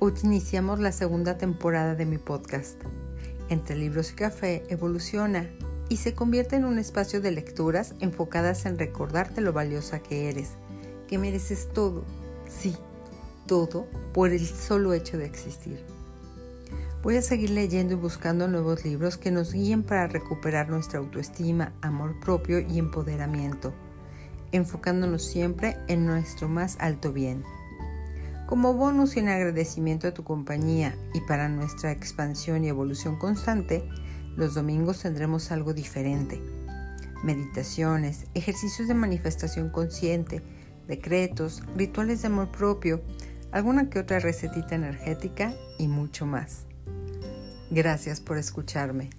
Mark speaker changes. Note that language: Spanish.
Speaker 1: Hoy iniciamos la segunda temporada de mi podcast. Entre libros y café evoluciona y se convierte en un espacio de lecturas enfocadas en recordarte lo valiosa que eres, que mereces todo, sí, todo por el solo hecho de existir. Voy a seguir leyendo y buscando nuevos libros que nos guíen para recuperar nuestra autoestima, amor propio y empoderamiento, enfocándonos siempre en nuestro más alto bien. Como bonus y en agradecimiento a tu compañía y para nuestra expansión y evolución constante, los domingos tendremos algo diferente. Meditaciones, ejercicios de manifestación consciente, decretos, rituales de amor propio, alguna que otra recetita energética y mucho más. Gracias por escucharme.